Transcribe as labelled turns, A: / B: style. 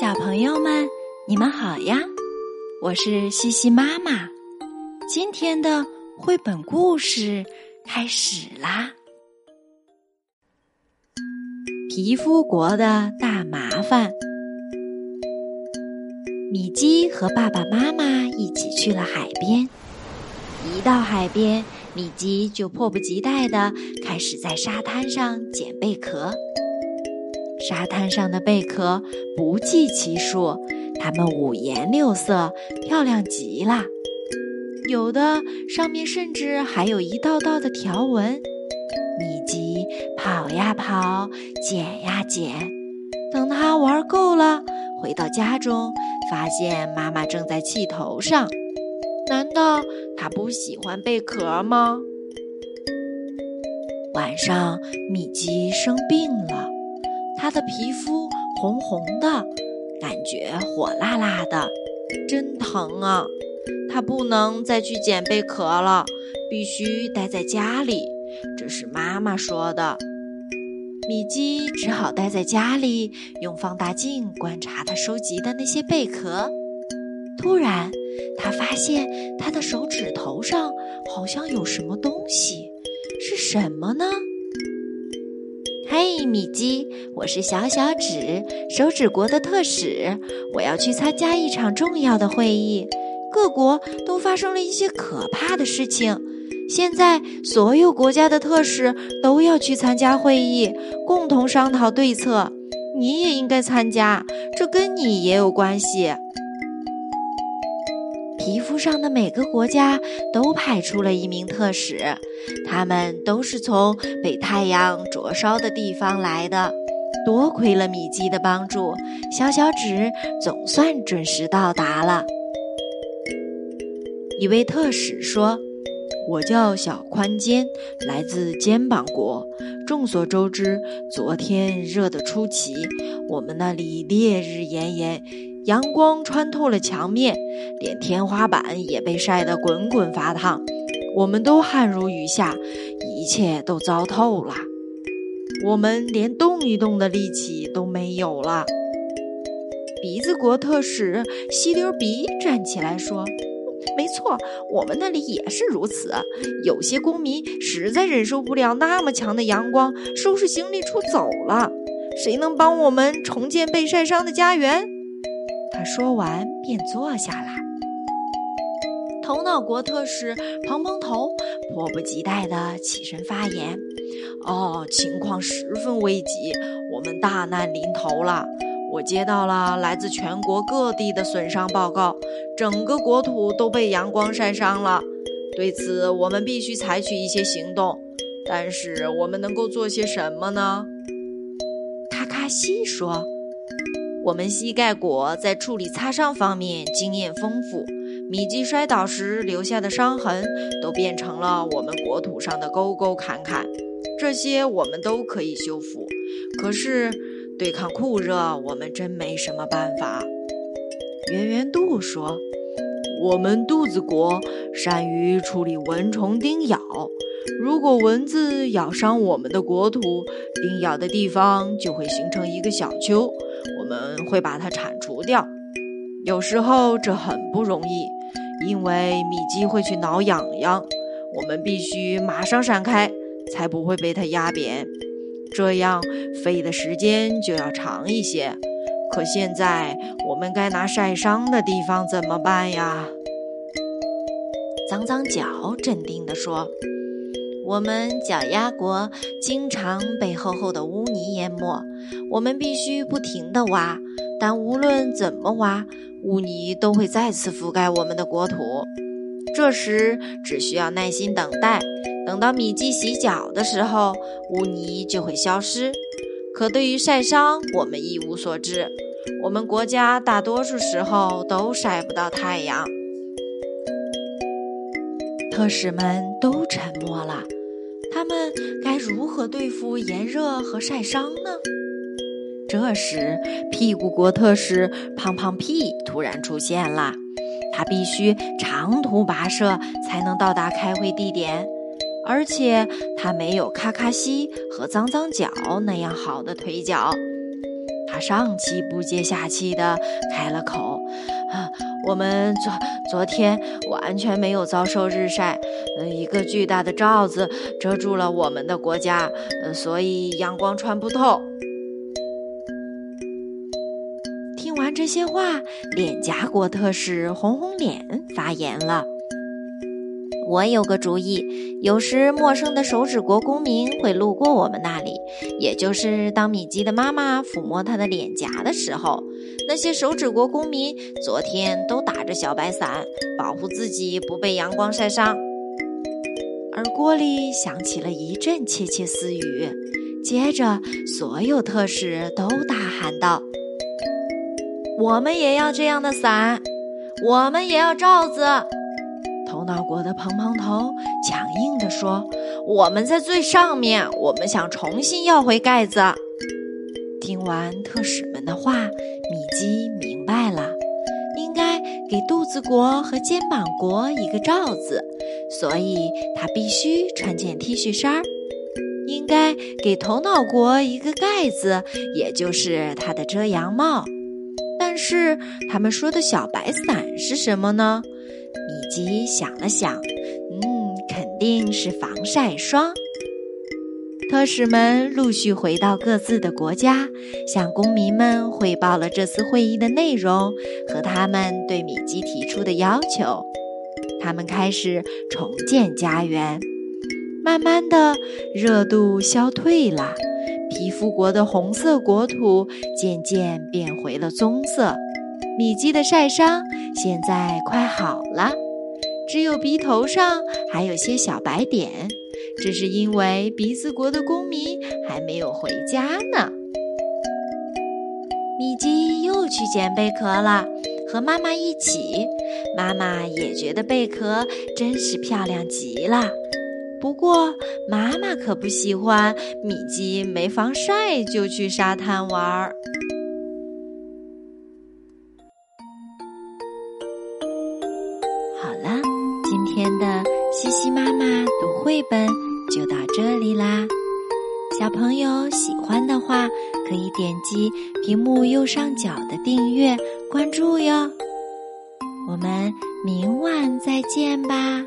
A: 小朋友们，你们好呀！我是西西妈妈。今天的绘本故事开始啦。皮肤国的大麻烦。米基和爸爸妈妈一起去了海边。一到海边，米基就迫不及待的开始在沙滩上捡贝壳。沙滩上的贝壳不计其数，它们五颜六色，漂亮极了。有的上面甚至还有一道道的条纹。米奇跑呀跑，捡呀捡，等他玩够了，回到家中，发现妈妈正在气头上。难道他不喜欢贝壳吗？晚上，米奇生病了。他的皮肤红红的，感觉火辣辣的，真疼啊！他不能再去捡贝壳了，必须待在家里。这是妈妈说的。米基只好待在家里，用放大镜观察他收集的那些贝壳。突然，他发现他的手指头上好像有什么东西，是什么呢？嘿，米基，我是小小指，手指国的特使。我要去参加一场重要的会议，各国都发生了一些可怕的事情。现在，所有国家的特使都要去参加会议，共同商讨对策。你也应该参加，这跟你也有关系。皮肤上的每个国家都派出了一名特使，他们都是从被太阳灼烧的地方来的。多亏了米基的帮助，小小指总算准时到达了。一位特使说：“我叫小宽肩，来自肩膀国。众所周知，昨天热得出奇，我们那里烈日炎炎。”阳光穿透了墙面，连天花板也被晒得滚滚发烫。我们都汗如雨下，一切都糟透了。我们连动一动的力气都没有了。鼻子国特使吸溜鼻站起来说：“没错，我们那里也是如此。有些公民实在忍受不了那么强的阳光，收拾行李出走了。谁能帮我们重建被晒伤的家园？”他说完便坐下来。头脑国特使蓬蓬头迫不及待地起身发言：“哦，情况十分危急，我们大难临头了。我接到了来自全国各地的损伤报告，整个国土都被阳光晒伤了。对此，我们必须采取一些行动。但是，我们能够做些什么呢？”卡卡西说。我们膝盖国在处理擦伤方面经验丰富，米基摔倒时留下的伤痕都变成了我们国土上的沟沟坎坎，这些我们都可以修复。可是对抗酷热，我们真没什么办法。圆圆肚说：“我们肚子国善于处理蚊虫叮咬，如果蚊子咬伤我们的国土，叮咬的地方就会形成一个小丘。”我们会把它铲除掉，有时候这很不容易，因为米基会去挠痒痒，我们必须马上闪开，才不会被它压扁，这样飞的时间就要长一些。可现在我们该拿晒伤的地方怎么办呀？脏脏脚镇定地说。我们脚丫国经常被厚厚的污泥淹没，我们必须不停地挖。但无论怎么挖，污泥都会再次覆盖我们的国土。这时只需要耐心等待，等到米基洗脚的时候，污泥就会消失。可对于晒伤，我们一无所知。我们国家大多数时候都晒不到太阳。特使们都沉默了。他们该如何对付炎热和晒伤呢？这时，屁股国特使胖胖屁突然出现了。他必须长途跋涉才能到达开会地点，而且他没有咔咔西和脏脏脚那样好的腿脚。他上气不接下气地开了口：“啊，我们昨昨天我完全没有遭受日晒，呃，一个巨大的罩子遮住了我们的国家，呃，所以阳光穿不透。”听完这些话，脸颊国特使红红脸发言了。
B: 我有个主意，有时陌生的手指国公民会路过我们那里，也就是当米基的妈妈抚摸他的脸颊的时候，那些手指国公民昨天都打着小白伞，保护自己不被阳光晒伤。
A: 耳郭里响起了一阵窃窃私语，接着所有特使都大喊道：“我们也要这样的伞，我们也要罩子。”头脑国的蓬蓬头强硬地说：“我们在最上面，我们想重新要回盖子。”听完特使们的话，米基明白了，应该给肚子国和肩膀国一个罩子，所以他必须穿件 T 恤衫儿；应该给头脑国一个盖子，也就是他的遮阳帽。但是他们说的小白伞是什么呢？米基想了想，嗯，肯定是防晒霜。特使们陆续回到各自的国家，向公民们汇报了这次会议的内容和他们对米基提出的要求。他们开始重建家园。慢慢的，热度消退了，皮肤国的红色国土渐渐变回了棕色。米基的晒伤现在快好了，只有鼻头上还有些小白点，这是因为鼻子国的公民还没有回家呢。米基又去捡贝壳了，和妈妈一起。妈妈也觉得贝壳真是漂亮极了。不过，妈妈可不喜欢米基没防晒就去沙滩玩儿。好了，今天的西西妈妈读绘本就到这里啦。小朋友喜欢的话，可以点击屏幕右上角的订阅关注哟。我们明晚再见吧。